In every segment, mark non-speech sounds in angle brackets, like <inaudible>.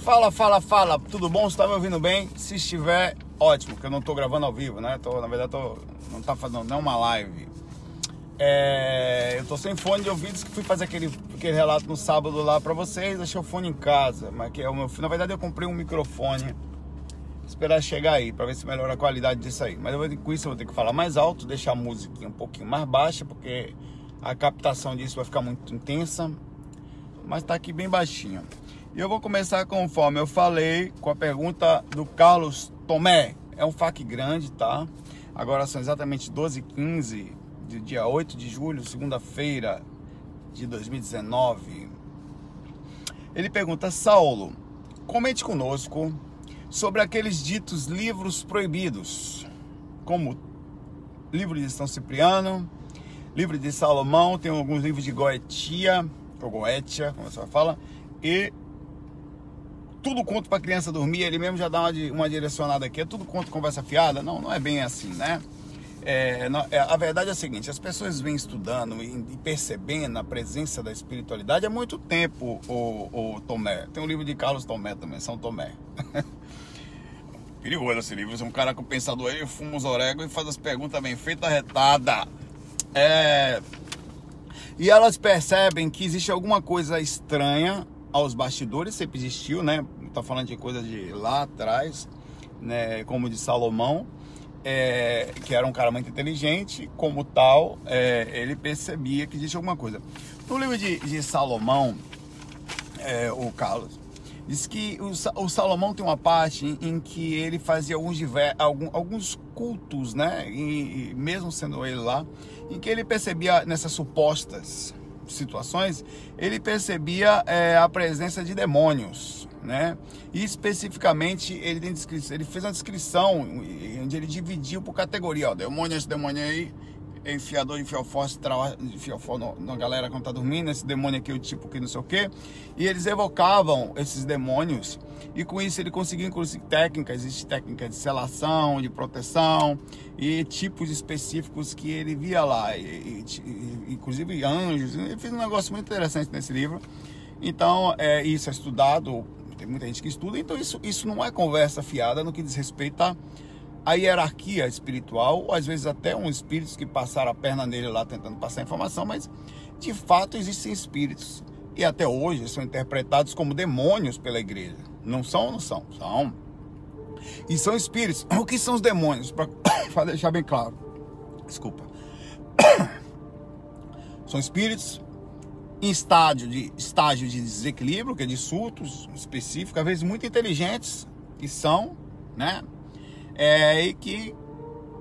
Fala, fala, fala, tudo bom? Você tá me ouvindo bem? Se estiver, ótimo, porque eu não tô gravando ao vivo, né? Tô, na verdade, tô, não tá fazendo, não é uma live. É, eu tô sem fone de ouvidos que fui fazer aquele, aquele relato no sábado lá pra vocês, deixei o fone em casa, mas que é o meu, na verdade eu comprei um microfone, esperar chegar aí pra ver se melhora a qualidade disso aí. Mas eu com isso eu vou ter que falar mais alto, deixar a música um pouquinho mais baixa, porque a captação disso vai ficar muito intensa, mas tá aqui bem baixinho. E eu vou começar conforme eu falei com a pergunta do Carlos Tomé. É um FAQ grande, tá? Agora são exatamente 12h15 de dia 8 de julho, segunda-feira de 2019. Ele pergunta: Saulo, comente conosco sobre aqueles ditos livros proibidos, como livro de São Cipriano, livro de Salomão, tem alguns livros de Goetia, ou Goetia, como você fala, e tudo conto para criança dormir, ele mesmo já dá uma, uma direcionada aqui, é tudo conto conversa fiada? Não, não é bem assim, né? É, é, a verdade é a seguinte: as pessoas vêm estudando e, e, percebendo a presença da espiritualidade há muito tempo, o, o Tomé. Tem um livro de Carlos Tomé também, São Tomé. <laughs> Perigoso esse livro. Você é um cara com pensador aí, fuma os orégãos e faz as perguntas bem feitas, retada. É... E elas percebem que existe alguma coisa estranha aos bastidores, sempre existiu, né? Tá falando de coisa de lá atrás, né? Como de Salomão, é, que era um cara muito inteligente, como tal, é, ele percebia que existia alguma coisa. No livro de, de Salomão, é, o Carlos, diz que o, o, Salomão tem uma parte em, em que ele fazia alguns, diver, algum, alguns cultos, né? E, e mesmo sendo ele lá, em que ele percebia nessas supostas situações, ele percebia é, a presença de demônios, né? E especificamente ele, ele fez uma descrição onde ele dividiu por categoria, ó, demônio, esse demônio aí, enfiador de fiofó, de fiofó na galera quando tá dormindo, esse demônio aqui, o tipo que não sei o que. E eles evocavam esses demônios e com isso ele conseguia inclusive técnicas, existe técnica de selação, de proteção e tipos específicos que ele via lá, e, e, inclusive anjos. Ele fez um negócio muito interessante nesse livro. Então, é, isso é estudado, tem muita gente que estuda, então isso, isso não é conversa fiada no que diz respeito a a hierarquia espiritual, ou às vezes até uns espíritos que passaram a perna nele lá tentando passar informação, mas de fato existem espíritos e até hoje são interpretados como demônios pela igreja. Não são ou não são? São. E são espíritos. <coughs> O que são os demônios? Para <coughs> deixar bem claro. Desculpa. <coughs> São espíritos em estágio de, estágio de desequilíbrio, que é de surtos específicos, às vezes muito inteligentes, que são, né? É, e que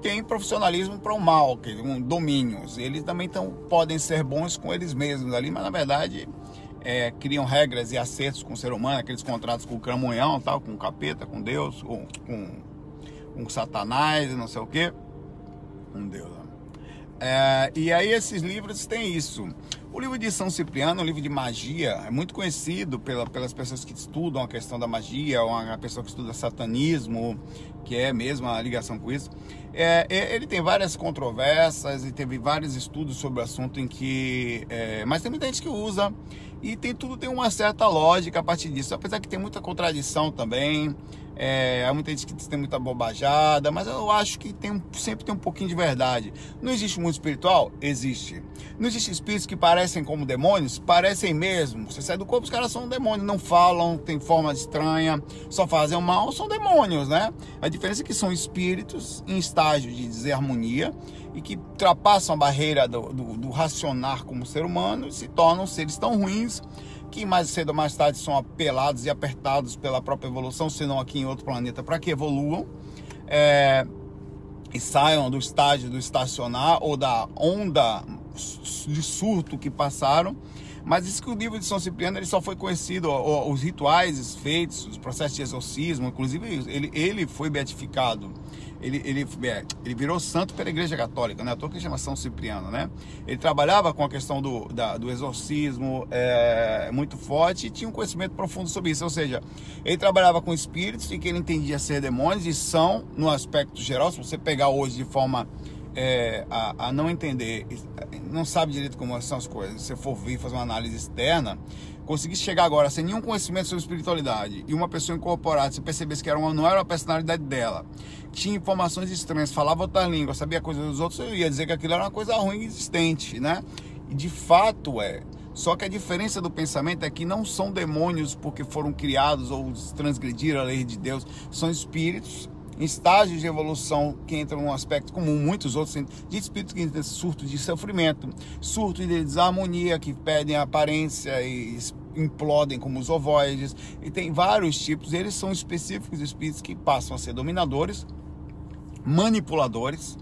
tem profissionalismo para o mal, que um domínios. Eles também tão, podem ser bons com eles mesmos ali, mas na verdade é, criam regras e acertos com o ser humano, aqueles contratos com o cramunhão, tal, com o capeta, com Deus, com, com, com Satanás, não sei o que, com Deus. Né? É, e aí esses livros têm isso. O livro de São Cipriano, um livro de magia, é muito conhecido pela, pelas pessoas que estudam a questão da magia, ou a pessoa que estuda satanismo, que é mesmo a ligação com isso. É, é, ele tem várias controvérsias e teve vários estudos sobre o assunto em que. É, mas tem muita gente que usa e tem tudo tem uma certa lógica a partir disso, apesar que tem muita contradição também. É, há muita gente que tem muita bobajada, mas eu acho que tem, sempre tem um pouquinho de verdade. Não existe mundo espiritual? Existe. Não existe espíritos que parecem como demônios? Parecem mesmo. Você sai do corpo, os caras são demônios, não falam, têm forma estranha, só fazem mal, são demônios, né? A diferença é que são espíritos em estágio de desarmonia e que ultrapassam a barreira do, do, do racionar como ser humano e se tornam seres tão ruins que mais cedo ou mais tarde são apelados e apertados pela própria evolução, se não aqui em outro planeta, para que evoluam é, e saiam do estágio do estacionar ou da onda de surto que passaram. Mas isso que o livro de São Cipriano ele só foi conhecido, os rituais feitos, os processos de exorcismo, inclusive ele, ele foi beatificado ele, ele, é, ele virou santo pela Igreja Católica, né? A toa que chama São Cipriano, né? Ele trabalhava com a questão do, da, do exorcismo é, muito forte e tinha um conhecimento profundo sobre isso. Ou seja, ele trabalhava com espíritos e que ele entendia ser demônios e são, no aspecto geral, se você pegar hoje de forma é, a, a, não entender, não sabe direito como são as coisas, se você for vir fazer uma análise externa, conseguisse chegar agora sem nenhum conhecimento sobre espiritualidade e uma pessoa incorporada, se percebesse que era uma, não era a personalidade dela, tinha informações estranhas, falava outra língua, sabia coisas dos outros, eu ia dizer que aquilo era uma coisa ruim existente, né? E de fato é. Só que a diferença do pensamento é que não são demônios porque foram criados ou transgrediram a lei de Deus, são espíritos estágios de evolução que entram num aspecto comum, muitos outros de espíritos que entram surto de sofrimento, surto de desarmonia, que perdem aparência e implodem como os ovoides, e tem vários tipos, eles são específicos espíritos que passam a ser dominadores, manipuladores,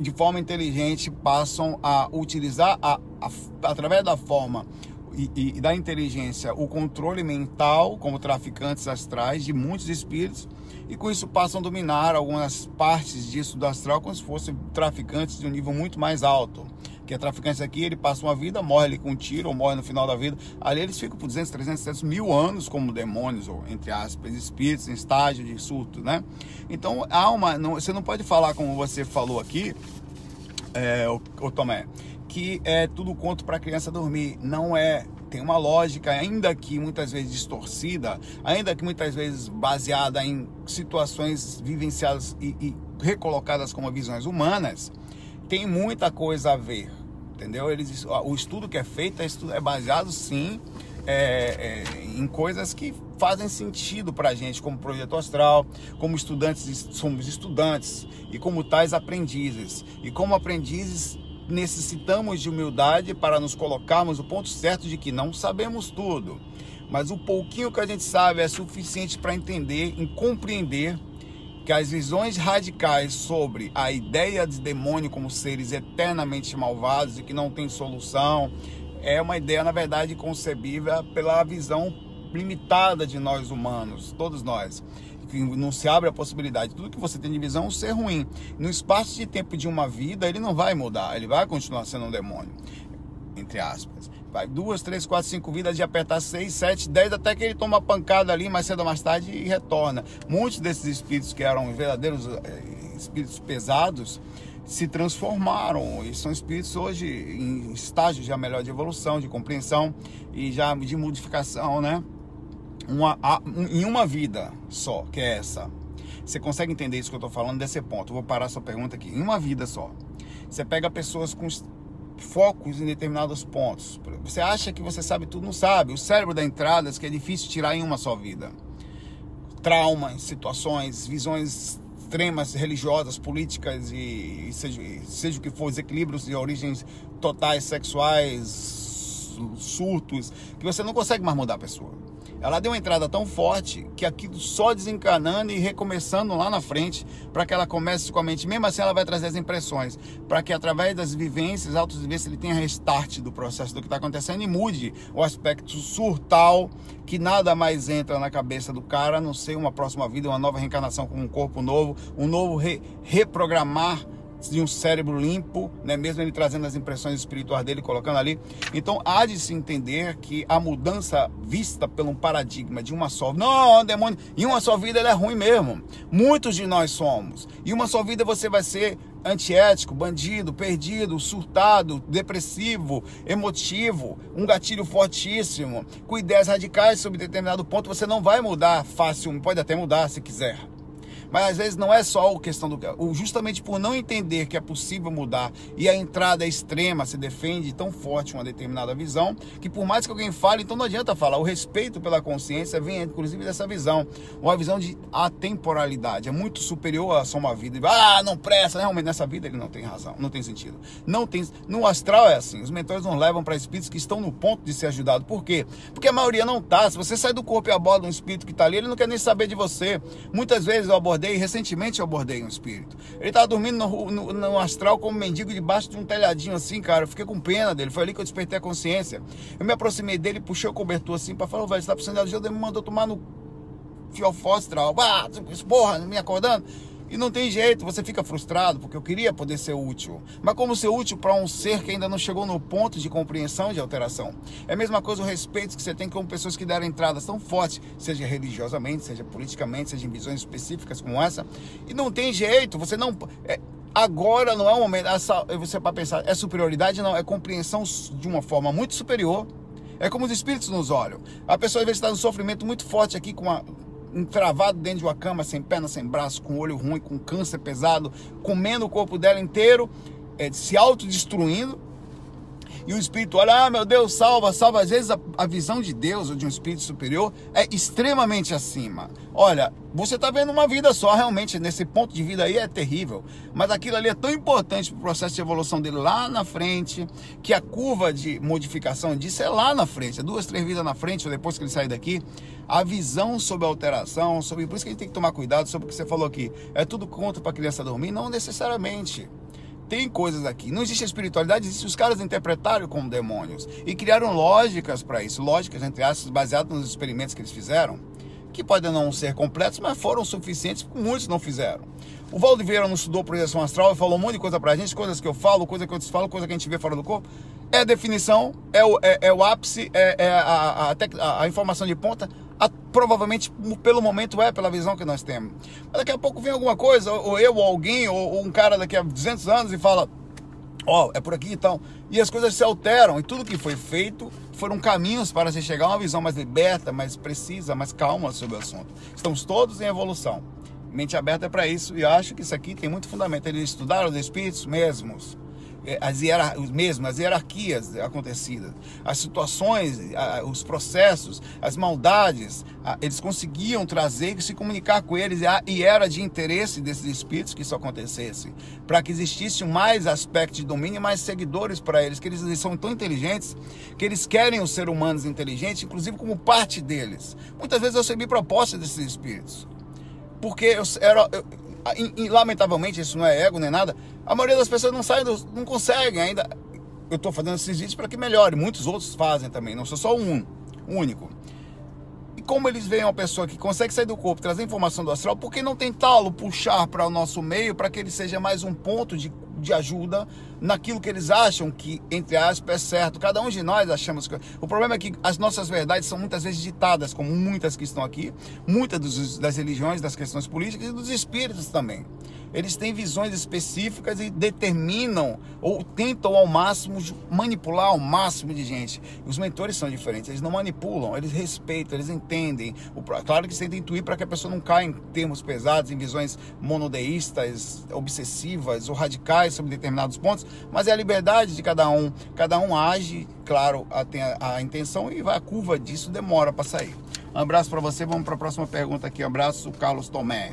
de forma inteligente passam a utilizar a, a, através da forma e, e, da inteligência o controle mental como traficantes astrais de muitos espíritos e com isso passam a dominar algumas partes disso do astral como se fossem traficantes de um nível muito mais alto. Que é traficante aqui, ele passa uma vida, morre ali com um tiro ou morre no final da vida. Ali eles ficam por 200, 300, 700 mil anos como demônios, ou entre aspas, espíritos em estágio de surto, né? Então, há uma. Não, você não pode falar como você falou aqui, é, o, o Tomé, que é tudo conto para a criança dormir. Não é tem uma lógica, ainda que muitas vezes distorcida, ainda que muitas vezes baseada em situações vivenciadas e, e recolocadas como visões humanas, tem muita coisa a ver, entendeu? Eles, o estudo que é feito é, é baseado sim é, é, em coisas que fazem sentido para a gente, como projeto astral, como estudantes, somos estudantes e como tais aprendizes. E como aprendizes necessitamos de humildade para nos colocarmos o ponto certo de que não sabemos tudo, mas o pouquinho que a gente sabe é suficiente para entender e compreender que as visões radicais sobre a ideia de demônio como seres eternamente malvados e que não tem solução é uma ideia, na verdade, concebível pela visão limitada de nós humanos, todos nós que não se abre a possibilidade, tudo que você tem de visão ser ruim. No espaço de tempo de uma vida, ele não vai mudar, ele vai continuar sendo um demônio, entre aspas. Vai duas, três, quatro, cinco vidas de apertar seis, sete, dez, até que ele toma uma pancada ali mais cedo ou mais tarde e retorna. Muitos desses espíritos que eram verdadeiros eh, espíritos pesados se transformaram e são espíritos hoje em estágios já melhor de evolução, de compreensão e já de modificação, né? Uma, em uma vida só, que é essa. Você consegue entender isso que eu estou falando desse ponto? Vou parar sua pergunta aqui. Em uma vida só. Você pega pessoas com focos em determinados pontos. Você acha que você sabe tudo, não sabe. O cérebro dá entradas que é difícil tirar em uma só vida. Traumas, situações, visões extremas religiosas, políticas e, seja, seja o que for, desequilíbrios de origens totais sexuais, surtos, que você não consegue mais mudar a pessoa. Ela deu uma entrada tão forte que aquilo só desencanando e recomeçando lá na frente, para que ela comece com a mente. Mesmo assim, ela vai trazer as impressões, para que através das vivências, autos vivências, ele tenha restart do processo do que está acontecendo e mude o aspecto surtal, que nada mais entra na cabeça do cara, a não ser uma próxima vida, uma nova reencarnação com um corpo novo, um novo re reprogramar de um cérebro limpo, né? mesmo ele trazendo as impressões espirituais dele, colocando ali. Então há de se entender que a mudança vista pelo paradigma de uma só, não, demônio, em uma só vida ele é ruim mesmo. Muitos de nós somos. E uma só vida você vai ser antiético, bandido, perdido, surtado, depressivo, emotivo, um gatilho fortíssimo, com ideias radicais sobre determinado ponto, você não vai mudar fácil, pode até mudar se quiser. Mas às vezes não é só a questão do. Justamente por não entender que é possível mudar e a entrada é extrema se defende tão forte uma determinada visão, que por mais que alguém fale, então não adianta falar. O respeito pela consciência vem inclusive dessa visão. Uma visão de atemporalidade. É muito superior a só uma vida. Ah, não presta. Realmente nessa vida ele não tem razão, não tem sentido. Não tem. No astral é assim. Os mentores nos levam para espíritos que estão no ponto de ser ajudados. Por quê? Porque a maioria não está. Se você sai do corpo e aborda um espírito que está ali, ele não quer nem saber de você. Muitas vezes eu abordei abordei, recentemente eu abordei um espírito. Ele estava dormindo no, no, no, astral como mendigo debaixo de um telhadinho assim, cara. Eu fiquei com pena dele. Foi ali que eu despertei a consciência. Eu me aproximei dele, puxei o cobertor assim para falar, velho, você tá precisando de ajuda? Ele me mandou tomar no fiofó astral. Ah, porra, me acordando. E não tem jeito, você fica frustrado, porque eu queria poder ser útil. Mas como ser útil para um ser que ainda não chegou no ponto de compreensão de alteração? É a mesma coisa o respeito que você tem com pessoas que deram entradas tão fortes, seja religiosamente, seja politicamente, seja em visões específicas como essa. E não tem jeito, você não. É, agora não é o momento. Essa, você para pensar, é superioridade? Não, é compreensão de uma forma muito superior É como os espíritos nos olham. A pessoa às vezes está num sofrimento muito forte aqui, com uma, um travado dentro de uma cama, sem perna, sem braço, com olho ruim, com câncer pesado, comendo o corpo dela inteiro, é, se autodestruindo e o espírito olha, ah, meu Deus, salva, salva. Às vezes a, a visão de Deus ou de um espírito superior é extremamente acima. Olha, você está vendo uma vida só, realmente, nesse ponto de vida aí é terrível. Mas aquilo ali é tão importante para o processo de evolução dele lá na frente, que a curva de modificação disso é lá na frente, é duas, três vidas na frente, depois que ele sair daqui. A visão sobre a alteração, sobre. Por isso que a gente tem que tomar cuidado sobre o que você falou aqui. É tudo contra para a criança dormir? Não necessariamente tem coisas aqui. Não existe espiritualidade, existe os caras interpretaram como demônios e criaram lógicas para isso, lógicas entre aspas baseadas nos experimentos que eles fizeram, que podem não ser completos, mas foram suficientes, muitos não fizeram. O Valdo Vieira não estudou projeção astral e falou um monte de coisa pra gente, coisas que eu falo, coisas que eu falo, coisa que a gente vê fora do corpo. É a definição, é o, é, é o ápice, é, é a, a, a, a informação de ponta, provavelmente pelo momento é pela visão que nós temos. Mas daqui a pouco vem alguma coisa, ou eu, ou alguém, ou, um cara daqui a 200 anos e fala: Ó, oh, é por aqui então. E as coisas se alteram, e tudo que foi feito foram caminhos para se chegar a uma visão mais liberta, mais precisa, mais calma sobre o assunto. Estamos todos em evolução. Mente aberta é para isso, e acho que isso aqui tem muito fundamento. Eles estudaram os espíritos mesmos as hierar, mesmo as hierarquias acontecidas, as situações, os processos, as maldades, eles conseguiam trazer e se comunicar com eles e era de interesse desses espíritos que isso acontecesse, para que existisse mais aspecto de domínio mais seguidores para eles, que eles, são tão inteligentes que eles querem os seres humanos inteligentes, inclusive como parte deles. Muitas vezes eu recebi propostas desses espíritos, porque eu era e, e, lamentavelmente isso não é ego nem nada, a maioria das pessoas não do, não conseguem ainda. Eu estou fazendo esses vídeos para que melhore. Muitos outros fazem também, não sou só um, único. E como eles veem uma pessoa que consegue sair do corpo, trazer informação do astral, por que não tentá-lo puxar para o nosso meio para que ele seja mais um ponto de, de ajuda naquilo que eles acham que, entre aspas, é certo? Cada um de nós achamos que. O problema é que as nossas verdades são muitas vezes ditadas, como muitas que estão aqui, muitas dos, das religiões, das questões políticas e dos espíritos também eles têm visões específicas e determinam ou tentam ao máximo manipular ao máximo de gente. Os mentores são diferentes, eles não manipulam, eles respeitam, eles entendem. Claro que você tem que intuir para que a pessoa não caia em termos pesados, em visões monodeístas, obsessivas ou radicais sobre determinados pontos, mas é a liberdade de cada um. Cada um age, claro, tem a, a intenção e a curva disso demora para sair. Um abraço para você, vamos para a próxima pergunta aqui. Um abraço, Carlos Tomé.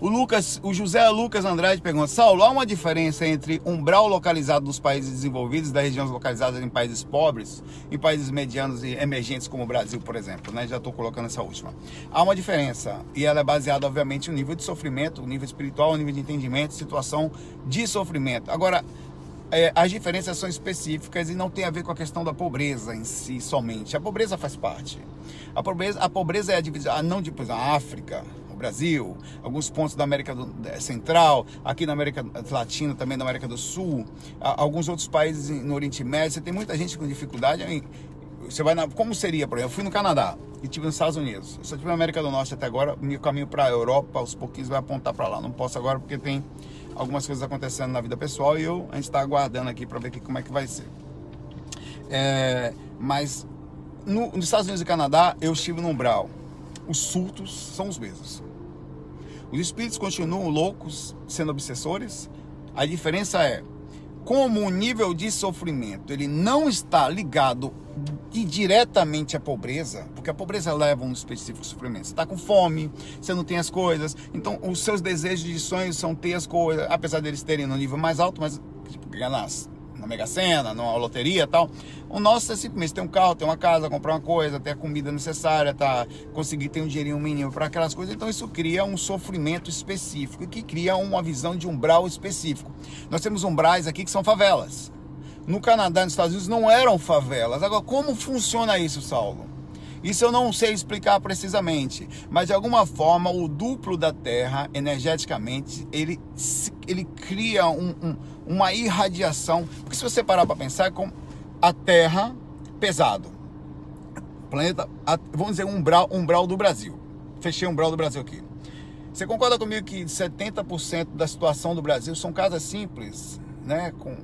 O Lucas, o José Lucas Andrade pergunta: Saulo, há uma diferença entre umbral localizado nos países desenvolvidos das regiões localizadas em países pobres e países medianos e emergentes como o Brasil, por exemplo, né? Já estou colocando essa última. Há uma diferença e ela é baseada, obviamente, no nível de sofrimento, no nível espiritual, no nível de entendimento, situação de sofrimento. Agora, é, as diferenças são específicas e não tem a ver com a questão da pobreza em si somente. A pobreza faz parte. A pobreza, a pobreza é a divisão, não de, a África, Brasil, alguns pontos da América do, Central, aqui na América Latina, também na América do Sul, alguns outros países no Oriente Médio. Você tem muita gente com dificuldade. Você vai na, como seria, por exemplo, eu fui no Canadá e tive nos Estados Unidos. Eu só tive na América do Norte até agora. Meu caminho para a Europa, aos pouquinhos, vai apontar para lá. Não posso agora porque tem algumas coisas acontecendo na vida pessoal e eu, a gente está aguardando aqui para ver que, como é que vai ser. É, mas no, nos Estados Unidos e Canadá, eu estive no umbral. Os surtos são os mesmos. Os espíritos continuam loucos, sendo obsessores. A diferença é como o nível de sofrimento ele não está ligado diretamente à pobreza, porque a pobreza leva a um específico sofrimento. Você está com fome, você não tem as coisas, então os seus desejos de sonhos são ter as coisas, apesar deles terem no nível mais alto, mas tipo, ganhar na Mega Sena, numa loteria e tal. O nosso é simplesmente ter um carro, ter uma casa, comprar uma coisa, ter a comida necessária, tá? conseguir ter um dinheirinho mínimo para aquelas coisas. Então isso cria um sofrimento específico que cria uma visão de umbral específico. Nós temos umbrais aqui que são favelas. No Canadá e nos Estados Unidos não eram favelas. Agora, como funciona isso, Saulo? Isso eu não sei explicar precisamente, mas de alguma forma o duplo da Terra, energeticamente, ele, ele cria um, um, uma irradiação. Porque se você parar para pensar, com a Terra pesado, planeta, vamos dizer, umbral, umbral do Brasil. Fechei o umbral do Brasil aqui. Você concorda comigo que 70% da situação do Brasil são casas simples, né? Com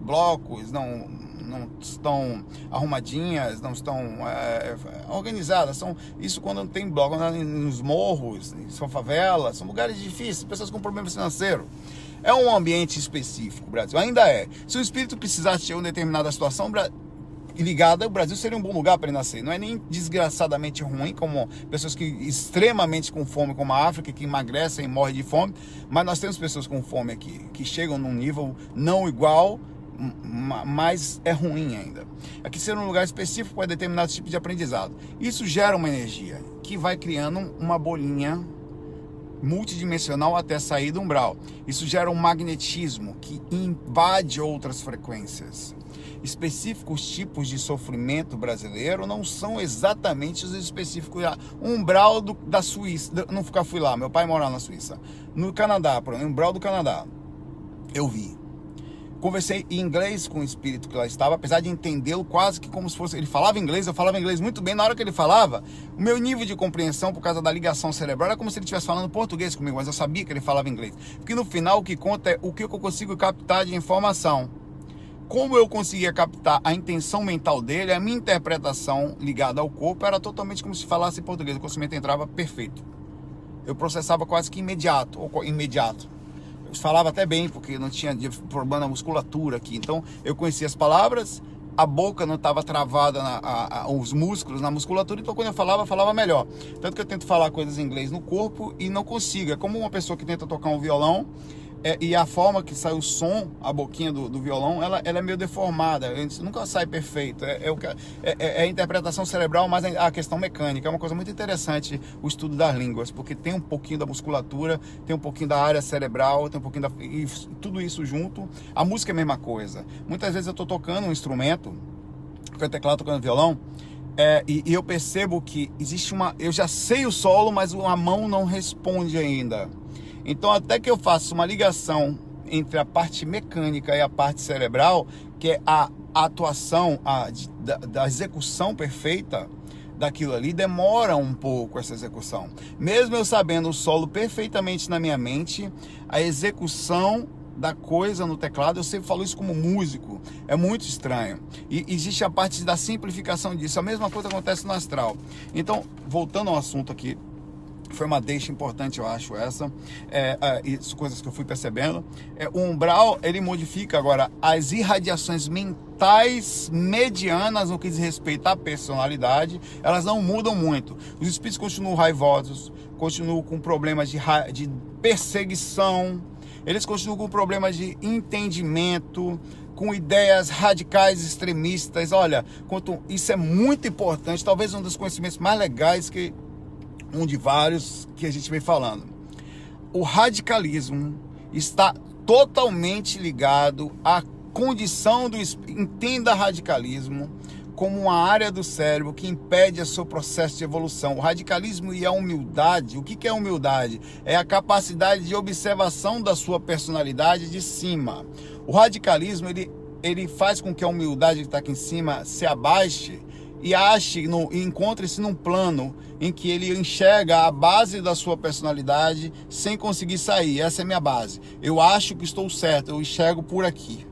blocos, não, não estão arrumadinhas, não estão é, organizadas. São, isso quando não tem bloco, nos morros, são favelas, são lugares difíceis, pessoas com problemas financeiros. É um ambiente específico, Brasil. Ainda é. Se o espírito precisasse de uma determinada situação, ligada, o Brasil seria um bom lugar para ele nascer. Não é nem desgraçadamente ruim, como pessoas que extremamente com fome, como a África, que emagrecem e morrem de fome, mas nós temos pessoas com fome aqui, que chegam num nível não igual, mas é ruim ainda. Aqui ser um lugar específico para determinado tipo de aprendizado. Isso gera uma energia que vai criando uma bolinha multidimensional até sair do umbral. Isso gera um magnetismo que invade outras frequências. Específicos tipos de sofrimento brasileiro não são exatamente os específicos. O umbral do, da Suíça, nunca fui lá, meu pai mora na Suíça. No Canadá, por exemplo, umbral do Canadá, eu vi Conversei em inglês com o espírito que lá estava, apesar de entendê-lo quase que como se fosse. Ele falava inglês, eu falava inglês muito bem. Na hora que ele falava, o meu nível de compreensão, por causa da ligação cerebral, era como se ele estivesse falando português comigo, mas eu sabia que ele falava inglês. Porque no final o que conta é o que eu consigo captar de informação. Como eu conseguia captar a intenção mental dele, a minha interpretação ligada ao corpo era totalmente como se falasse português. O conhecimento entrava perfeito. Eu processava quase que imediato, ou imediato falava até bem, porque não tinha problema na musculatura aqui. Então eu conhecia as palavras, a boca não estava travada, na, a, a, os músculos na musculatura, então quando eu falava, falava melhor. Tanto que eu tento falar coisas em inglês no corpo e não consigo. É como uma pessoa que tenta tocar um violão é, e a forma que sai o som, a boquinha do, do violão, ela, ela, é meio deformada. Nunca sai perfeito. É, é, é, é, a interpretação cerebral, mas a questão mecânica. É uma coisa muito interessante o estudo das línguas, porque tem um pouquinho da musculatura, tem um pouquinho da área cerebral, tem um pouquinho da. E tudo isso junto. A música é a mesma coisa. Muitas vezes eu estou tocando um instrumento, tocando teclado, tocando violão. É, e, e, eu percebo que existe uma. Eu já sei o solo, mas a mão não responde ainda. Então, até que eu faça uma ligação entre a parte mecânica e a parte cerebral, que é a atuação, a, da, da execução perfeita daquilo ali, demora um pouco essa execução. Mesmo eu sabendo o solo perfeitamente na minha mente, a execução da coisa no teclado, eu sempre falo isso como músico, é muito estranho. E existe a parte da simplificação disso. A mesma coisa acontece no astral. Então, voltando ao assunto aqui foi uma deixa importante, eu acho, essa. É, é, isso, coisas que eu fui percebendo. É, o umbral, ele modifica agora as irradiações mentais medianas no que diz respeito à personalidade, elas não mudam muito. Os espíritos continuam raivosos, continuam com problemas de, de perseguição, eles continuam com problemas de entendimento, com ideias radicais extremistas. Olha, quanto isso é muito importante, talvez um dos conhecimentos mais legais que um de vários que a gente vem falando. O radicalismo está totalmente ligado à condição do entenda radicalismo como uma área do cérebro que impede o seu processo de evolução. O radicalismo e a humildade, o que é humildade? É a capacidade de observação da sua personalidade de cima. O radicalismo ele, ele faz com que a humildade que está aqui em cima se abaixe e ache, encontre-se num plano em que ele enxerga a base da sua personalidade sem conseguir sair. Essa é minha base. Eu acho que estou certo, eu enxergo por aqui.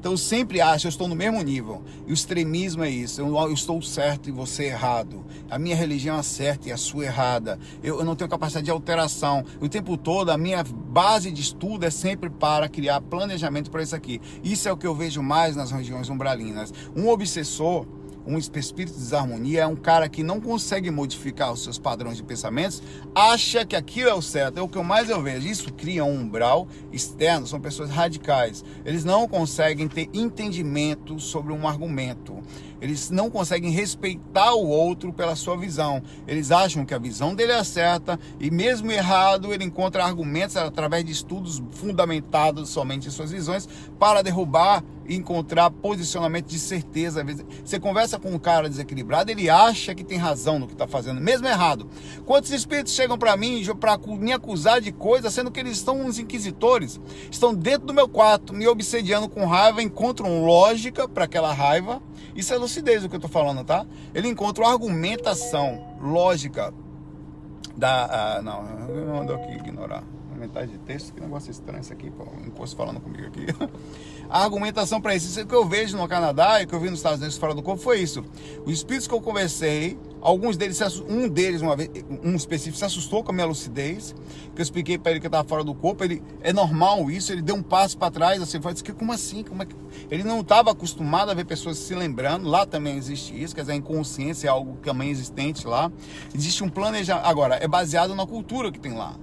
Então eu sempre acho, eu estou no mesmo nível. E o extremismo é isso. Eu, eu estou certo e você errado. A minha religião é certa e a sua errada. Eu, eu, não tenho capacidade de alteração. O tempo todo a minha base de estudo é sempre para criar planejamento para isso aqui. Isso é o que eu vejo mais nas regiões umbralinas. Um obsessor um espírito de desarmonia é um cara que não consegue modificar os seus padrões de pensamentos, acha que aquilo é o certo. É o que eu mais eu vejo. Isso cria um umbral externo, são pessoas radicais. Eles não conseguem ter entendimento sobre um argumento. Eles não conseguem respeitar o outro pela sua visão. Eles acham que a visão dele é certa e mesmo errado, ele encontra argumentos através de estudos fundamentados somente em suas visões para derrubar encontrar posicionamento de certeza. Você conversa com um cara desequilibrado, ele acha que tem razão no que está fazendo, mesmo errado. Quantos espíritos chegam para mim para me acusar de coisa, sendo que eles estão uns inquisitores, estão dentro do meu quarto, me obsediando com raiva, encontram lógica para aquela raiva isso é lucidez o que eu estou falando, tá? Ele encontra argumentação lógica da. Ah, não, mando aqui ignorar. De texto, que negócio estranho isso aqui, pô. Um encosto falando comigo aqui. <laughs> A argumentação para isso, isso que eu vejo no Canadá e que eu vi nos Estados Unidos fora do corpo foi isso. Os espíritos que eu conversei, alguns deles, um deles, uma vez, um específico, se assustou com a minha lucidez, que eu expliquei para ele que eu estava fora do corpo. Ele é normal isso, ele deu um passo para trás, assim, foi que como assim? Como é que... Ele não estava acostumado a ver pessoas se lembrando. Lá também existe isso, quer dizer, a inconsciência é algo também existente lá. Existe um planejamento. Agora, é baseado na cultura que tem lá.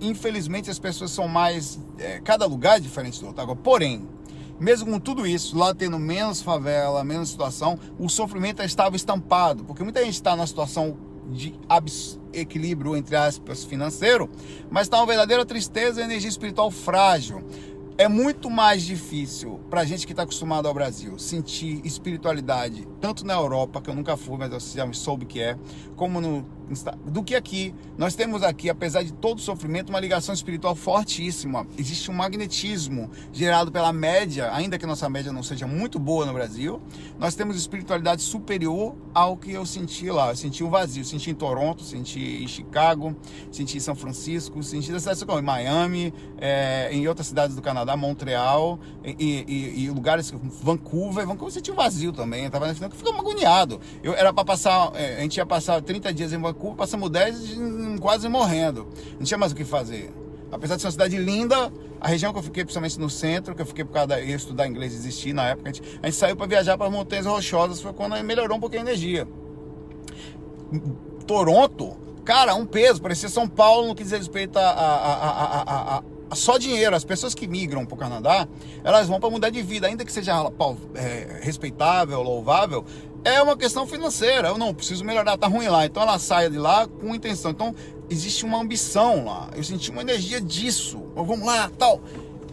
Infelizmente as pessoas são mais. É, cada lugar é diferente do outro. Agora, porém, mesmo com tudo isso, lá tendo menos favela, menos situação, o sofrimento estava estampado, porque muita gente está na situação de equilíbrio, entre aspas, financeiro, mas está uma verdadeira tristeza e energia espiritual frágil. É muito mais difícil para a gente que está acostumado ao Brasil sentir espiritualidade, tanto na Europa, que eu nunca fui, mas eu já soube que é, como no do que aqui. Nós temos aqui, apesar de todo o sofrimento, uma ligação espiritual fortíssima. Existe um magnetismo gerado pela média, ainda que nossa média não seja muito boa no Brasil. Nós temos espiritualidade superior ao que eu senti lá. Eu senti um vazio. Senti em Toronto, senti em Chicago, senti em São Francisco, senti em Miami, é, em outras cidades do Canadá, Montreal e, e, e lugares, Vancouver. Vancouver senti um vazio também. Eu tava que ficou agoniado. Eu era para passar, é, a gente ia passar 30 dias em Vancouver passamos 10 quase morrendo. Não tinha mais o que fazer. Apesar de ser uma cidade linda, a região que eu fiquei, principalmente no centro, que eu fiquei por causa da eu estudar inglês existir na época, a gente, a gente saiu para viajar para as montanhas rochosas, foi quando melhorou um pouquinho a energia. Toronto, cara, um peso, parecia São Paulo no que diz respeito a, a, a, a só dinheiro. As pessoas que migram para o Canadá, elas vão para mudar de vida, ainda que seja é, respeitável, louvável, é uma questão financeira. Eu não preciso melhorar, tá ruim lá. Então ela sai de lá com intenção. Então existe uma ambição lá. Eu senti uma energia disso. Vamos lá, tal.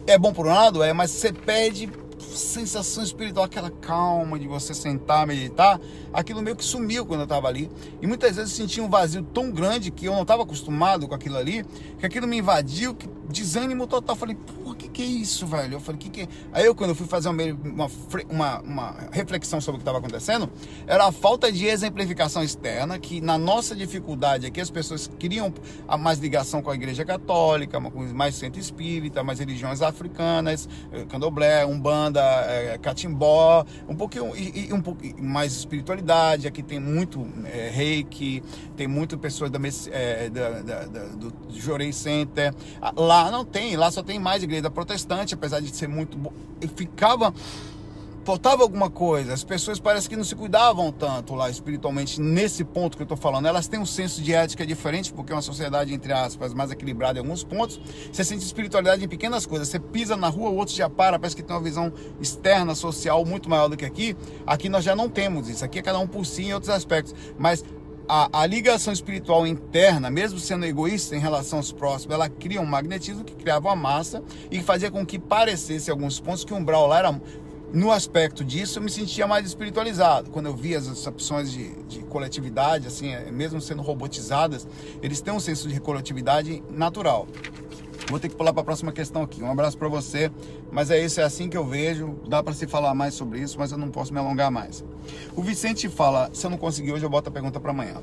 É bom por um lado, é, mas você perde sensação espiritual, aquela calma de você sentar, meditar, aquilo meio que sumiu quando eu estava ali. E muitas vezes eu sentia um vazio tão grande que eu não estava acostumado com aquilo ali, que aquilo me invadiu, que desânimo total. Falei, que que é isso, velho? Eu falei, que que é? Aí eu, quando fui fazer uma, uma, uma reflexão sobre o que estava acontecendo, era a falta de exemplificação externa, que na nossa dificuldade aqui as pessoas queriam a mais ligação com a igreja católica, mais centro espírita, mais religiões africanas, eh, candomblé, umbanda, é, catimbó, um pouquinho e, e um pouquinho mais espiritualidade. Aqui tem muito é, reiki, tem muito pessoas da, é, da, da, da, do Jorei Center. Lá não tem, lá só tem mais igreja protestante, apesar de ser muito. Ficava faltava alguma coisa. As pessoas parecem que não se cuidavam tanto lá espiritualmente nesse ponto que eu estou falando. Elas têm um senso de ética diferente, porque é uma sociedade, entre aspas, mais equilibrada em alguns pontos. Você sente espiritualidade em pequenas coisas. Você pisa na rua, o outro já para, parece que tem uma visão externa, social muito maior do que aqui. Aqui nós já não temos isso. Aqui é cada um por si em outros aspectos. Mas a, a, ligação espiritual interna, mesmo sendo egoísta em relação aos próximos, ela cria um magnetismo que criava uma massa e fazia com que parecesse alguns pontos que o umbral lá era no aspecto disso, eu me sentia mais espiritualizado. Quando eu via as opções de, de coletividade, assim, é, mesmo sendo robotizadas, eles têm um senso de coletividade natural. Vou ter que pular para a próxima questão aqui. Um abraço para você. Mas é isso, é assim que eu vejo. Dá para se falar mais sobre isso, mas eu não posso me alongar mais. O Vicente fala: se eu não conseguir hoje, eu boto a pergunta para amanhã.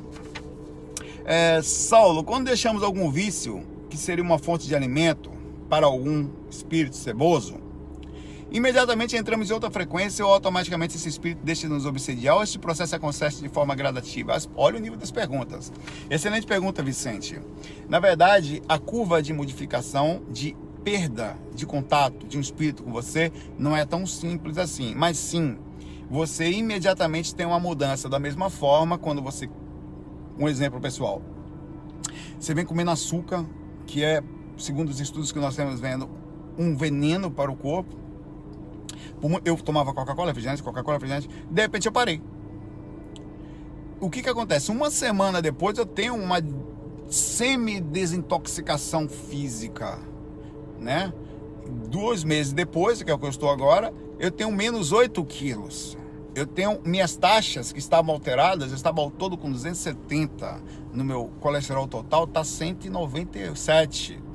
É, Saulo, quando deixamos algum vício que seria uma fonte de alimento para algum espírito ceboso, imediatamente entramos em outra frequência ou automaticamente esse espírito deixa de nos obsediar ou esse processo acontece de forma gradativa? Olha o nível das perguntas. Excelente pergunta, Vicente. Na verdade, a curva de modificação de perda de contato de um espírito com você não é tão simples assim, mas sim, você imediatamente tem uma mudança da mesma forma quando você um exemplo pessoal. Você vem comendo açúcar, que é, segundo os estudos que nós temos vendo, um veneno para o corpo eu tomava Coca-Cola, refrigerante, Coca-Cola, refrigerante. De repente eu parei. O que que acontece? Uma semana depois eu tenho uma semi-desintoxicação física, né? Dois meses depois, que é o que eu estou agora, eu tenho menos 8 quilos. Eu tenho minhas taxas que estavam alteradas, eu estava ao todo com 270 no meu colesterol total, tá 197.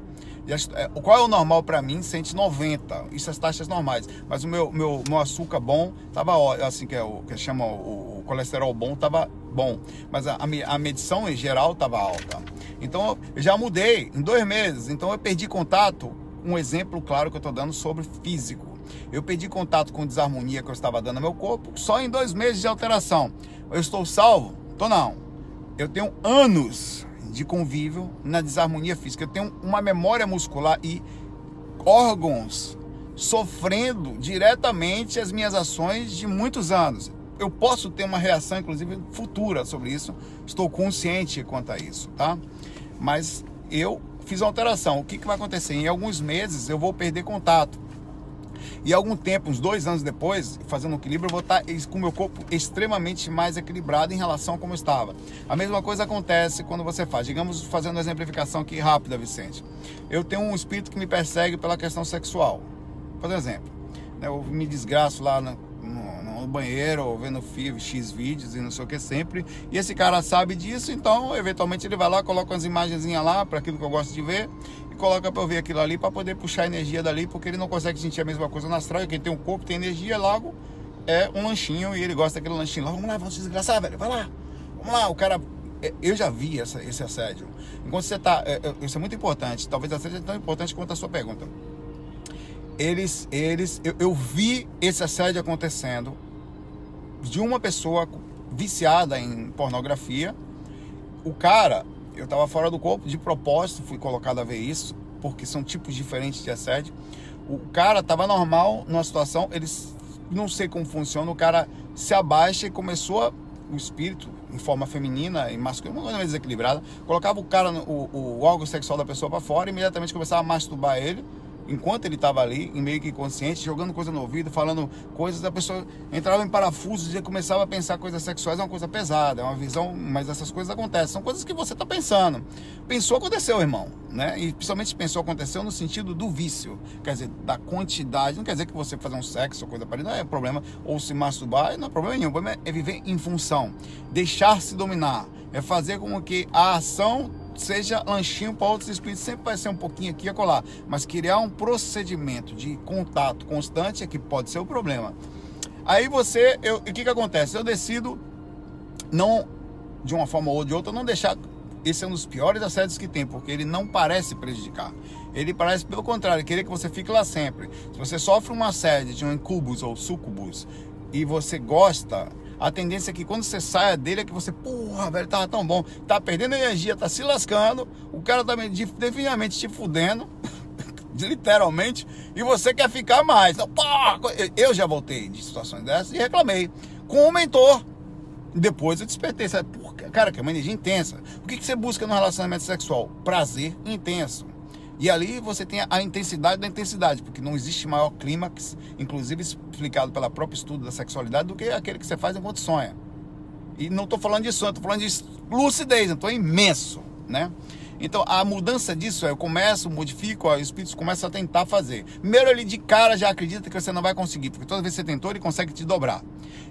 É, qual é o normal para mim? 190. Isso as taxas normais. Mas o meu, meu, meu açúcar bom tava assim que é o que chama o, o colesterol bom tava bom, mas a, a medição em geral tava alta. Então eu já mudei em dois meses. Então eu perdi contato. Um exemplo claro que eu estou dando sobre físico. Eu perdi contato com desarmonia que eu estava dando ao meu corpo só em dois meses de alteração. Eu estou salvo? Tô não. Eu tenho anos de convívio na desarmonia física. Eu tenho uma memória muscular e órgãos sofrendo diretamente as minhas ações de muitos anos. Eu posso ter uma reação, inclusive, futura sobre isso. Estou consciente quanto a isso, tá? Mas eu fiz uma alteração. O que, que vai acontecer? Em alguns meses eu vou perder contato. E algum tempo, uns dois anos depois, fazendo um equilíbrio, eu vou estar com o meu corpo extremamente mais equilibrado em relação a como estava. A mesma coisa acontece quando você faz. Digamos, fazendo uma exemplificação aqui rápida, Vicente. Eu tenho um espírito que me persegue pela questão sexual. Um exemplo. Né, eu me desgraço lá no, no, banheiro, ou vendo X vídeos e não sei o que sempre. E esse cara sabe disso, então, eventualmente, ele vai lá, coloca umas imagenzinhas lá para aquilo que eu gosto de ver coloca para eu ver aquilo ali para poder puxar energia dali, porque ele não consegue sentir a mesma coisa na astral. E quem tem um corpo tem energia, logo é um lanchinho e ele gosta daquele lanchinho. Vamos lá, vamos desgraçar, velho, vai lá. Vamos lá, o cara. É, eu já vi essa, esse assédio. Enquanto você tá. É, é, isso é muito importante. Talvez seja tão importante quanto a sua pergunta. Eles. eles eu, eu vi esse assédio acontecendo de uma pessoa viciada em pornografia. O cara, eu estava fora do corpo, de propósito fui colocado a ver isso, porque são tipos diferentes de assédio. O cara estava normal numa situação, eles não sei como funciona, o cara se abaixa e começou a, o espírito em forma feminina e masculina, uma coisa desequilibrada, colocava o cara, o, o órgão sexual da pessoa para fora e imediatamente começava a masturbar ele enquanto ele estava ali, meio que inconsciente, jogando coisa no ouvido, falando coisas, a pessoa entrava em parafusos e começava a pensar coisas sexuais, é uma coisa pesada, é uma visão, mas essas coisas acontecem, são coisas que você está pensando. Pensou, aconteceu, irmão, né? E principalmente pensou, aconteceu no sentido do vício, quer dizer, da quantidade, não quer dizer que você fazer um sexo ou coisa parecida, não é problema, ou se masturbar, não é problema nenhum, o problema é viver em função, deixar-se dominar, é fazer com que a ação seja lanchinho para outros espíritos, sempre vai ser um pouquinho aqui e acolá, mas criar um procedimento de contato constante é que pode ser o problema. Aí você, o que que acontece? Eu decido não, de uma forma ou de outra, não deixar esse é um dos piores assédios que tem, porque ele não parece prejudicar. Ele parece, pelo contrário, querer que você fique lá sempre. Se você sofre um assédio de um incubus ou sucubus e você gosta, a tendência é que quando você saia dele é que você, porra, velho, tava tão bom, tá perdendo energia, tá se lascando, o cara tá definitivamente te fudendo, <laughs> literalmente, e você quer ficar mais. Então, porra, eu já voltei de situações dessas e reclamei com o mentor. Depois eu despertei, sabe? Porra, cara, que é uma energia intensa. O que, que você busca no relacionamento sexual? Prazer intenso. E ali você tem a intensidade da intensidade, porque não existe maior clímax, inclusive explicado pelo próprio estudo da sexualidade, do que aquele que você faz enquanto sonha. E não estou falando de sonho, estou falando de lucidez, então é imenso, né? Então a mudança disso é eu começo, modifico, ó, o espírito começa a tentar fazer. Primeiro ele de cara já acredita que você não vai conseguir, porque toda vez que você tentou ele consegue te dobrar.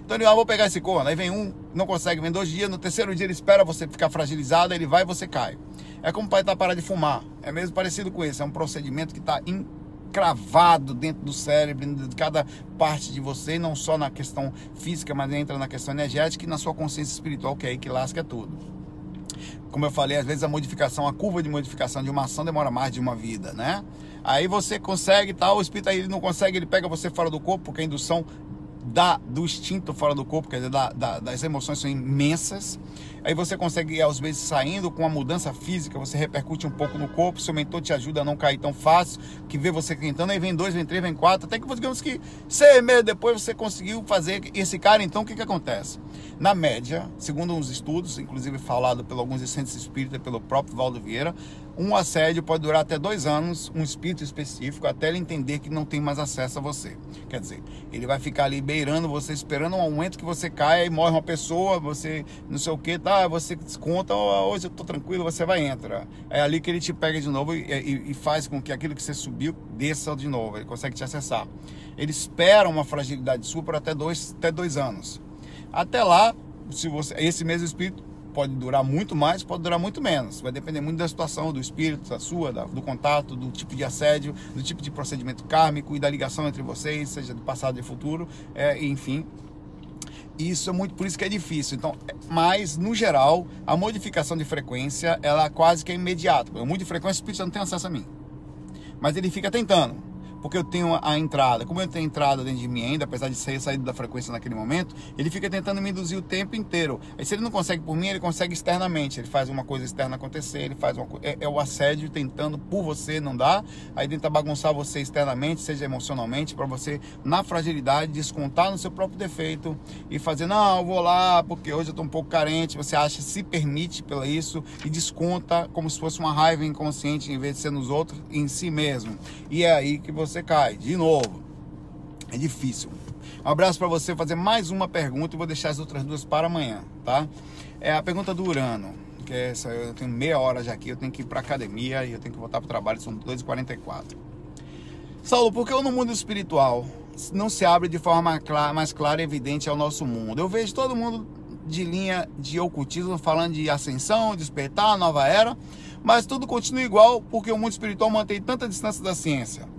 Então ele, ah, vou pegar esse corno, aí vem um, não consegue, vem dois dias, no terceiro dia ele espera você ficar fragilizado, ele vai e você cai. É como o pai tá parar de fumar. É mesmo parecido com isso. É um procedimento que está encravado dentro do cérebro, de cada parte de você, não só na questão física, mas entra na questão energética e na sua consciência espiritual, que é aí que lasca tudo. Como eu falei, às vezes a modificação, a curva de modificação de uma ação demora mais de uma vida, né? Aí você consegue tal, o espírito aí não consegue, ele pega você fora do corpo, porque a indução da, do instinto fora do corpo, quer dizer, da, da, das emoções são imensas. Aí você consegue, às vezes, saindo com a mudança física, você repercute um pouco no corpo, seu mentor te ajuda a não cair tão fácil, que vê você tentando, aí vem dois, vem três, vem quatro, até que, digamos que seis meses depois você conseguiu fazer esse cara, então o que, que acontece? Na média, segundo uns estudos, inclusive falado por alguns centros espíritas, pelo próprio Valdo Vieira, um assédio pode durar até dois anos, um espírito específico, até ele entender que não tem mais acesso a você. Quer dizer, ele vai ficar ali beirando você, esperando um momento que você caia e morre uma pessoa, você não sei o que, tá? Você desconta, oh, hoje eu tô tranquilo, você vai entrar. É ali que ele te pega de novo e, e, e faz com que aquilo que você subiu desça de novo, ele consegue te acessar. Ele espera uma fragilidade sua por até dois, até dois anos. Até lá, se você, esse mesmo espírito pode durar muito mais, pode durar muito menos. Vai depender muito da situação, do espírito, da sua, da, do contato, do tipo de assédio, do tipo de procedimento kármico e da ligação entre vocês, seja do passado e futuro, é, enfim. Isso é muito, por isso que é difícil. Então, mas no geral, a modificação de frequência, ela quase que é imediata. Eu mudo de frequência, o espírito não tem acesso a mim. Mas ele fica tentando porque eu tenho a entrada. Como eu tenho entrada dentro de mim ainda, apesar de ser saído da frequência naquele momento, ele fica tentando me induzir o tempo inteiro. Aí se ele não consegue por mim, ele consegue externamente. Ele faz uma coisa externa acontecer, ele faz uma é, é o assédio tentando por você, não dá. Aí tenta bagunçar você externamente, seja emocionalmente, para você, na fragilidade, descontar no seu próprio defeito e fazer, não, eu vou lá porque hoje eu estou um pouco carente. Você acha, se permite pelo isso e desconta como se fosse uma raiva inconsciente em vez de ser nos outros, em si mesmo. E é aí que você você cai de novo. É difícil. Um abraço para você fazer mais uma pergunta e vou deixar as outras duas para amanhã, tá? É a pergunta do Urano, que é essa, eu tenho meia hora já aqui, eu tenho que ir para academia e eu tenho que voltar para o trabalho, são 2h44. Saulo, por que no mundo espiritual não se abre de forma mais clara e evidente ao nosso mundo? Eu vejo todo mundo de linha de ocultismo falando de ascensão, despertar, nova era, mas tudo continua igual porque o mundo espiritual mantém tanta distância da ciência.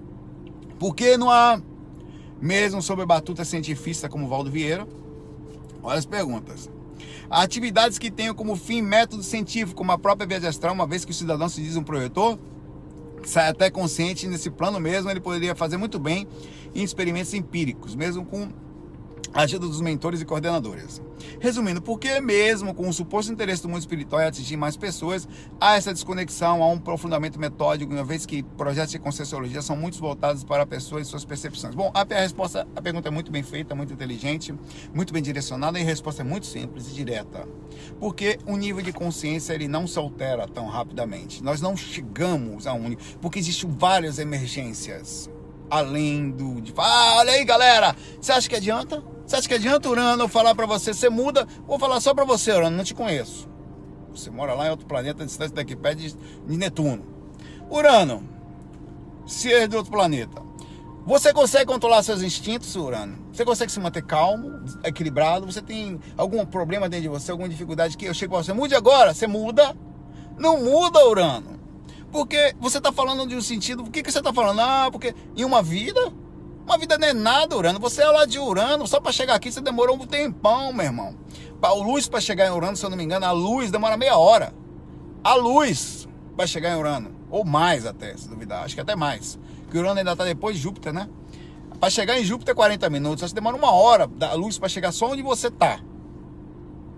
Por que não há, mesmo sobre batuta cientifista como Valdo Vieira? Olha as perguntas. Atividades que tenham como fim método científico, como a própria viagem astral, uma vez que o cidadão se diz um projetor, sai até consciente nesse plano mesmo, ele poderia fazer muito bem em experimentos empíricos, mesmo com ajuda dos mentores e coordenadores. Resumindo, porque mesmo com o suposto interesse do mundo espiritual em atingir mais pessoas, há essa desconexão, há um aprofundamento metódico, uma vez que projetos de conscienciologia são muito voltados para pessoas e suas percepções. Bom, a, resposta, a pergunta é muito bem feita, muito inteligente, muito bem direcionada e a resposta é muito simples e direta. Porque o nível de consciência ele não se altera tão rapidamente. Nós não chegamos a um porque existem várias emergências além do de ah, olha aí, galera, você acha que adianta? Você acha que adianta, Urano, eu falar para você, você muda? Vou falar só para você, Urano, não te conheço. Você mora lá em outro planeta, distante daqui, perto de, Netuno. Urano, ser é de outro planeta. Você consegue controlar seus instintos, Urano? Você consegue se manter calmo, equilibrado? Você tem algum problema dentro de você, alguma dificuldade que eu chego para você, mude agora? Você muda? Não muda, Urano. Porque você está falando de um sentido, por que, que você está falando? Ah, porque em uma vida uma vida não é nada, Urano. Você é lá de Urano, só para chegar aqui você demorou um tempão, meu irmão. A luz para chegar em Urano, se eu não me engano, a luz demora meia hora. A luz para chegar em Urano. Ou mais até, se duvidar. Acho que até mais. Porque Urano ainda está depois de Júpiter, né? Para chegar em Júpiter é 40 minutos. Você demora uma hora da luz para chegar só onde você está.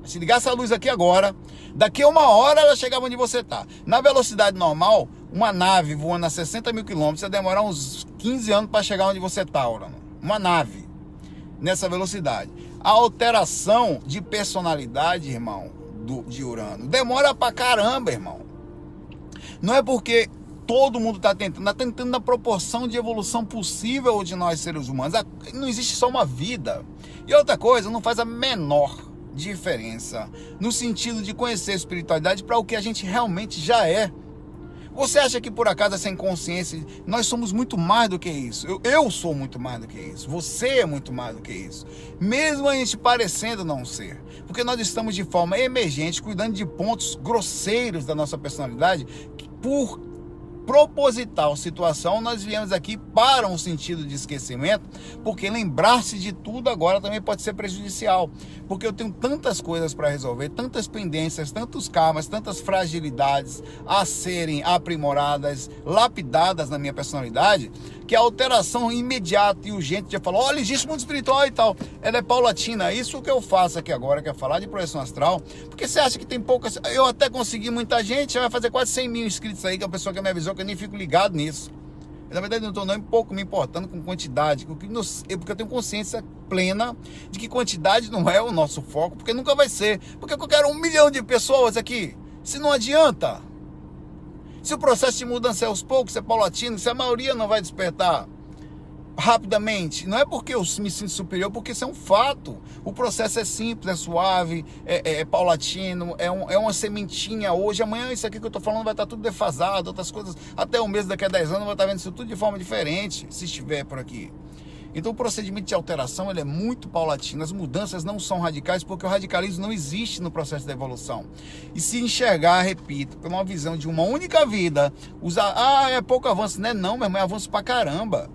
Se ligar essa luz aqui agora, daqui a uma hora ela chegava onde você está. Na velocidade normal, uma nave voando a 60 mil quilômetros ia demorar uns 15 anos para chegar onde você está, Urano. Uma nave nessa velocidade. A alteração de personalidade, irmão, do, de Urano, demora pra caramba, irmão. Não é porque todo mundo está tentando, está tentando na proporção de evolução possível de nós seres humanos. Não existe só uma vida. E outra coisa, não faz a menor diferença no sentido de conhecer a espiritualidade para o que a gente realmente já é. Você acha que por acaso essa inconsciência, nós somos muito mais do que isso? Eu, eu sou muito mais do que isso. Você é muito mais do que isso. Mesmo a gente parecendo não ser. Porque nós estamos de forma emergente, cuidando de pontos grosseiros da nossa personalidade, por proposital situação, nós viemos aqui para um sentido de esquecimento, porque lembrar-se de tudo agora também pode ser prejudicial, porque eu tenho tantas coisas para resolver, tantas pendências, tantos karmas, tantas fragilidades a serem aprimoradas, lapidadas na minha personalidade, que a alteração imediata e urgente de falar, olha, existe mundo espiritual e tal, ela é paulatina. Isso que eu faço aqui agora, que é falar de projeção astral, porque você acha que tem poucas. Eu até consegui muita gente, vai fazer quase 100 mil inscritos aí, que é a pessoa que me avisou que eu nem fico ligado nisso. Na verdade, não estou nem pouco me importando com quantidade, porque eu tenho consciência plena de que quantidade não é o nosso foco, porque nunca vai ser. Porque eu quero um milhão de pessoas aqui. Se não adianta. Se o processo de mudança é aos poucos, é paulatino, se a maioria não vai despertar rapidamente, não é porque eu me sinto superior, porque isso é um fato. O processo é simples, é suave, é, é, é paulatino, é, um, é uma sementinha hoje, amanhã isso aqui que eu estou falando vai estar tudo defasado, outras coisas, até um mês daqui a 10 anos vai estar vendo isso tudo de forma diferente, se estiver por aqui. Então o procedimento de alteração ele é muito paulatino. As mudanças não são radicais porque o radicalismo não existe no processo da evolução. E se enxergar, repito, por uma visão de uma única vida, usar, ah, é pouco avanço. Não é não, meu irmão, é avanço pra caramba.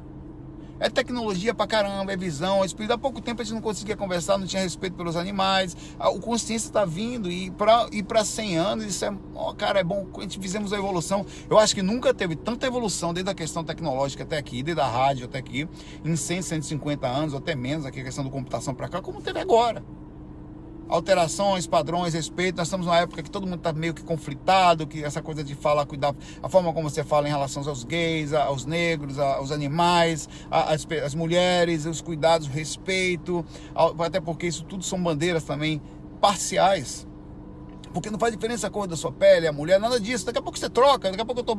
É tecnologia pra caramba, é visão, é espírito. Há pouco tempo a gente não conseguia conversar, não tinha respeito pelos animais. O consciência está vindo e para ir para 100 anos, isso é, ó, cara, é bom. A gente fizemos a evolução. Eu acho que nunca teve tanta evolução desde a questão tecnológica até aqui, desde a rádio até aqui, em 100, 150 anos, ou até menos, aqui a questão da computação para cá, como teve agora alterações, padrões, respeito. Nós estamos numa época que todo mundo está meio que conflitado, que essa coisa de falar, cuidar, a forma como você fala em relação aos gays, aos negros, aos animais, as, as mulheres, os cuidados, o respeito, até porque isso tudo são bandeiras também parciais porque não faz diferença a cor da sua pele, a mulher, nada disso. Daqui a pouco você troca, daqui a pouco eu tô,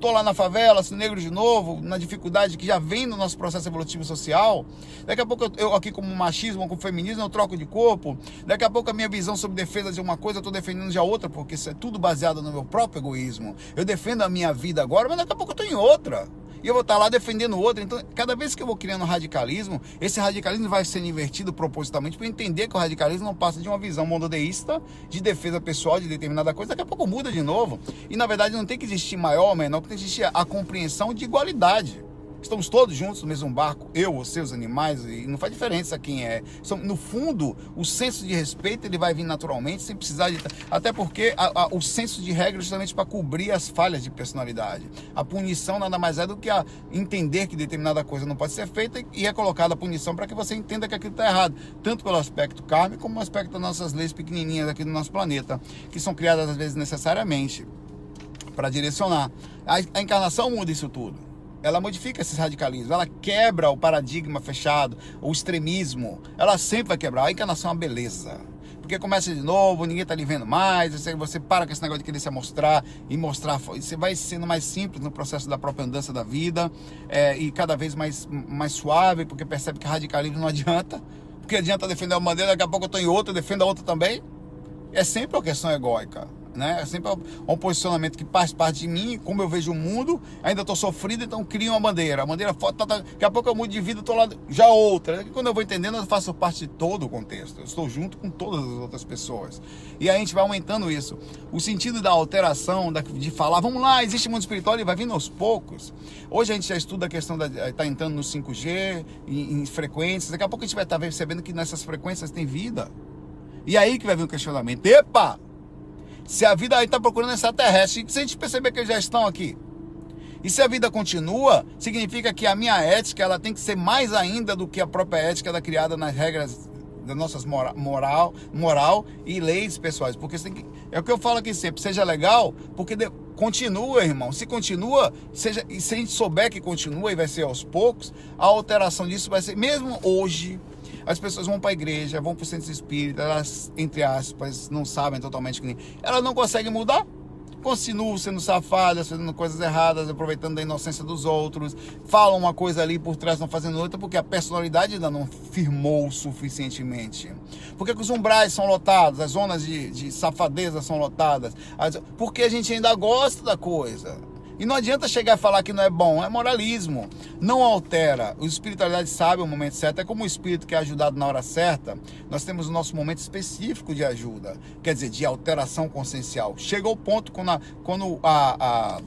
tô lá na favela, assim, negro de novo, na dificuldade que já vem no nosso processo evolutivo social. Daqui a pouco eu, eu aqui como machismo, como feminismo, eu troco de corpo. Daqui a pouco a minha visão sobre defesa de uma coisa, eu tô defendendo já outra, porque isso é tudo baseado no meu próprio egoísmo. Eu defendo a minha vida agora, mas daqui a pouco eu tô em outra e eu vou estar lá defendendo outro. Então, cada vez que eu vou criando radicalismo, esse radicalismo vai sendo invertido propositalmente para entender que o radicalismo não passa de uma visão monodeísta de defesa pessoal de determinada coisa, daqui a pouco muda de novo. E na verdade não tem que existir maior ou menor, tem que existir a compreensão de igualdade. Estamos todos juntos no mesmo barco, eu, você, os animais, e não faz diferença quem é. No fundo, o senso de respeito ele vai vir naturalmente, sem precisar de. Até porque a, a, o senso de regra é justamente para cobrir as falhas de personalidade. A punição nada mais é do que a entender que determinada coisa não pode ser feita e é colocada a punição para que você entenda que aquilo está errado, tanto pelo aspecto kármico como no aspecto das nossas leis pequenininhas aqui do nosso planeta, que são criadas às vezes necessariamente para direcionar. A, a encarnação muda isso tudo ela modifica esses radicalismos, ela quebra o paradigma fechado, o extremismo, ela sempre vai quebrar. A encarnação é uma beleza. Porque começa de novo, ninguém está lhe vendo mais, você, você para com esse negócio de querer se mostrar e mostrar. Você vai sendo mais simples no processo da própria andança da vida é, e cada vez mais, mais suave, porque percebe que radicalismo não adianta. Porque adianta defender uma bandeira, daqui a pouco eu estou em outra, defendo a outra também. É sempre uma questão egóica né? É sempre um posicionamento que faz parte de mim, como eu vejo o mundo, ainda estou sofrido, então crio uma bandeira. A bandeira tá, tá, daqui a pouco eu mudo de vida, estou lá já outra. Quando eu vou entendendo, eu faço parte de todo o contexto. Eu estou junto com todas as outras pessoas. E aí a gente vai aumentando isso. O sentido da alteração, de falar, vamos lá, existe mundo espiritual, ele vai vindo aos poucos. Hoje a gente já estuda a questão da. está entrando no 5G, em, em frequências. Daqui a pouco a gente vai estar tá percebendo que nessas frequências tem vida. E aí que vai vir o questionamento. Epa! Se a vida aí está procurando extraterrestre, se a gente perceber que eles já estão aqui. E se a vida continua, significa que a minha ética ela tem que ser mais ainda do que a própria ética da criada nas regras das nossas moral, moral, moral e leis pessoais. Porque que, é o que eu falo aqui sempre, seja legal, porque de, continua, irmão. Se continua, seja, e se a gente souber que continua e vai ser aos poucos, a alteração disso vai ser, mesmo hoje, as pessoas vão para a igreja, vão para o centro espírita, elas, entre aspas, não sabem totalmente que elas não conseguem mudar. Continuam sendo safadas, fazendo coisas erradas, aproveitando da inocência dos outros, falam uma coisa ali por trás, não fazendo outra, porque a personalidade ainda não firmou suficientemente. Porque os umbrais são lotados, as zonas de, de safadeza são lotadas, porque a gente ainda gosta da coisa. E não adianta chegar a falar que não é bom, é moralismo. Não altera. O espiritualidade sabe o momento certo. É como o espírito que é ajudado na hora certa. Nós temos o nosso momento específico de ajuda, quer dizer, de alteração consciencial. Chega o ponto quando a, quando a, a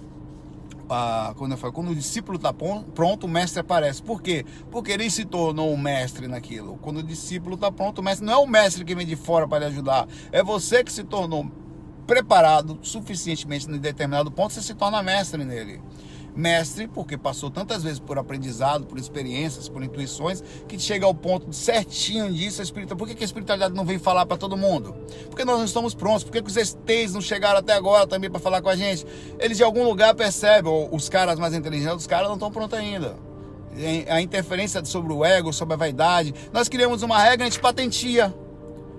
quando, eu falo, quando o discípulo está pronto, o mestre aparece. Por quê? Porque ele se tornou um mestre naquilo. Quando o discípulo está pronto, o mestre não é o mestre que vem de fora para lhe ajudar. É você que se tornou preparado suficientemente em determinado ponto, você se torna mestre nele. Mestre, porque passou tantas vezes por aprendizado, por experiências, por intuições, que chega ao ponto certinho disso. A espiritualidade, por que a espiritualidade não vem falar para todo mundo? Porque nós não estamos prontos. Por que os estes não chegaram até agora também para falar com a gente? Eles de algum lugar percebem, ou os caras mais inteligentes, os caras não estão prontos ainda a interferência sobre o ego, sobre a vaidade. Nós criamos uma regra, a gente patentia.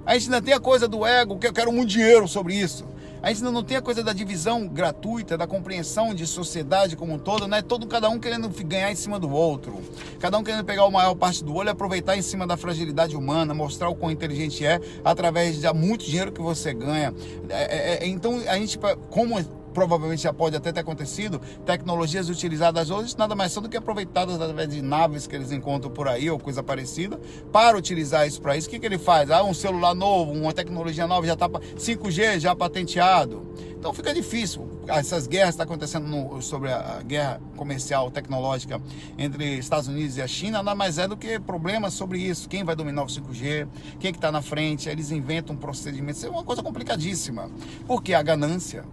A gente ainda tem a coisa do ego, que eu quero muito dinheiro sobre isso. A gente não tem a coisa da divisão gratuita, da compreensão de sociedade como um todo, né? Todo cada um querendo ganhar em cima do outro, cada um querendo pegar o maior parte do olho aproveitar em cima da fragilidade humana, mostrar o quão inteligente é através de muito dinheiro que você ganha. É, é, é então a gente, como provavelmente já pode até ter acontecido, tecnologias utilizadas hoje nada mais são do que aproveitadas através de naves que eles encontram por aí ou coisa parecida, para utilizar isso para isso. O que, que ele faz? Ah, um celular novo, uma tecnologia nova, já está 5G já patenteado. Então fica difícil. Essas guerras estão tá acontecendo no, sobre a guerra comercial tecnológica entre Estados Unidos e a China, nada mais é do que problemas sobre isso. Quem vai dominar o 5G, quem que está na frente, eles inventam um procedimento. Isso é uma coisa complicadíssima. Porque a ganância.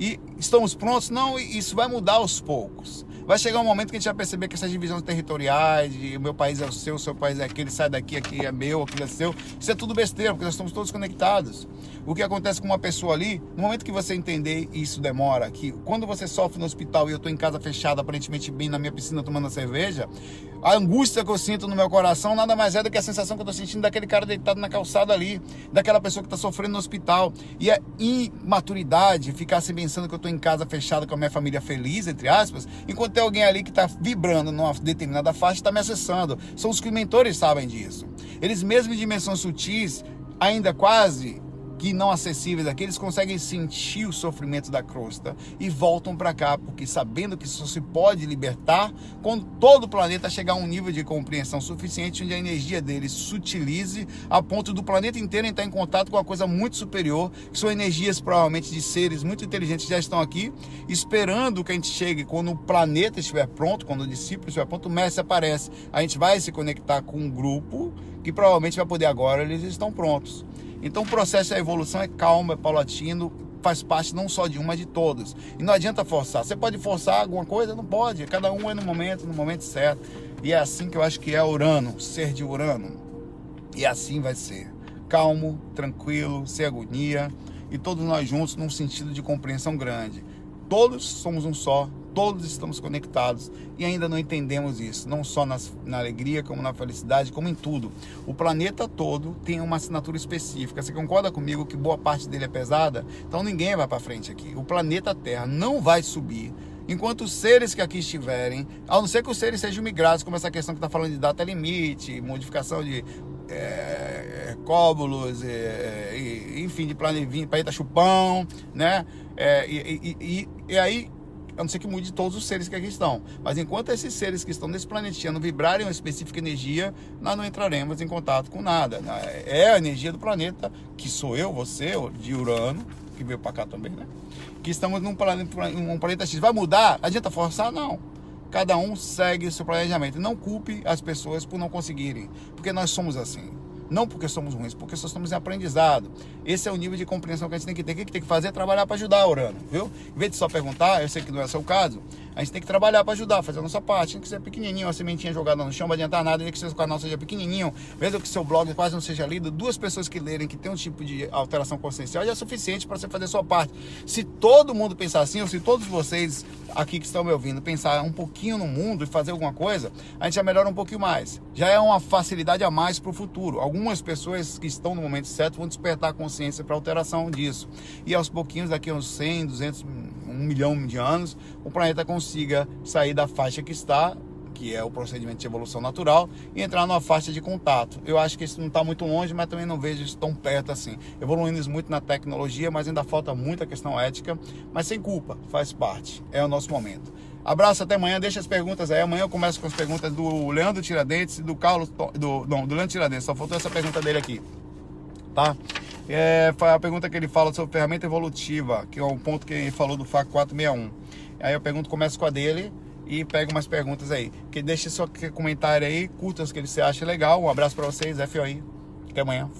E estamos prontos? Não, isso vai mudar aos poucos. Vai chegar um momento que a gente vai perceber que essas divisões territoriais, de o meu país é o seu, o seu país é aquele, sai daqui, aqui é meu, aquilo é seu, isso é tudo besteira, porque nós estamos todos conectados. O que acontece com uma pessoa ali, no momento que você entender, e isso demora, que quando você sofre no hospital e eu estou em casa fechada, aparentemente bem na minha piscina tomando cerveja, a angústia que eu sinto no meu coração nada mais é do que a sensação que eu estou sentindo daquele cara deitado na calçada ali, daquela pessoa que está sofrendo no hospital. E a imaturidade, ficar se pensando que eu estou em casa fechada com a minha família feliz, entre aspas, enquanto tem alguém ali que está vibrando numa determinada faixa está me acessando. São os que mentores sabem disso. Eles mesmo em dimensões sutis, ainda quase que não acessíveis aqui, eles conseguem sentir o sofrimento da crosta e voltam para cá, porque sabendo que isso se pode libertar quando todo o planeta chegar a um nível de compreensão suficiente onde a energia deles sutilize a ponto do planeta inteiro entrar em contato com uma coisa muito superior, que são energias provavelmente de seres muito inteligentes que já estão aqui, esperando que a gente chegue quando o planeta estiver pronto, quando o discípulo estiver pronto, o mestre aparece. A gente vai se conectar com um grupo que provavelmente vai poder agora, eles estão prontos. Então o processo da evolução é calmo, é paulatino, faz parte não só de um, mas de todos. E não adianta forçar. Você pode forçar alguma coisa? Não pode. Cada um é no momento, no momento certo. E é assim que eu acho que é Urano, ser de Urano. E assim vai ser. Calmo, tranquilo, sem agonia. E todos nós juntos num sentido de compreensão grande. Todos somos um só, todos estamos conectados e ainda não entendemos isso, não só nas, na alegria, como na felicidade, como em tudo. O planeta todo tem uma assinatura específica. Você concorda comigo que boa parte dele é pesada? Então ninguém vai para frente aqui. O planeta Terra não vai subir enquanto os seres que aqui estiverem, a não ser que os seres sejam migrados, como essa questão que está falando de data limite, modificação de é, cóbulos, é, enfim, de planeta chupão, né? É, e, e, e, e aí a não ser que mude todos os seres que aqui estão. Mas enquanto esses seres que estão nesse planetinha não vibrarem uma específica energia, nós não entraremos em contato com nada. É a energia do planeta, que sou eu, você, de Urano, que veio para cá também, né? Que estamos num planeta, um planeta X. Vai mudar? Adianta forçar? Não. Cada um segue o seu planejamento. Não culpe as pessoas por não conseguirem, porque nós somos assim. Não porque somos ruins, porque só estamos em aprendizado. Esse é o nível de compreensão que a gente tem que ter. O que tem que fazer é trabalhar para ajudar, Urano, viu? Em vez de só perguntar, eu sei que não é seu caso, a gente tem que trabalhar para ajudar, fazer a nossa parte. Tem que ser pequenininho, uma sementinha jogada no chão, não vai adiantar nada, nem que seu canal seja pequenininho, mesmo que seu blog quase não seja lido, duas pessoas que lerem que tem um tipo de alteração consciencial já é suficiente para você fazer a sua parte. Se todo mundo pensar assim, ou se todos vocês aqui que estão me ouvindo pensar um pouquinho no mundo e fazer alguma coisa, a gente já melhora um pouquinho mais. Já é uma facilidade a mais para o futuro. Algumas pessoas que estão no momento certo vão despertar a consciência para alteração disso. E aos pouquinhos, daqui a uns 100, 200, um milhão de anos, o planeta consiga sair da faixa que está, que é o procedimento de evolução natural, e entrar numa faixa de contato. Eu acho que isso não está muito longe, mas também não vejo isso tão perto assim. Evoluindo muito na tecnologia, mas ainda falta muita questão ética, mas sem culpa, faz parte. É o nosso momento. Abraço, até amanhã. Deixa as perguntas aí. Amanhã eu começo com as perguntas do Leandro Tiradentes e do Carlos. Do, não, do Leandro Tiradentes. Só faltou essa pergunta dele aqui. Tá? É, foi a pergunta que ele fala sobre ferramenta evolutiva, que é um ponto que ele falou do FAC 461. Aí eu pergunto, começo com a dele e pego umas perguntas aí. Que deixe seu comentário aí, curta os que você acha legal. Um abraço para vocês, FOI. Até amanhã.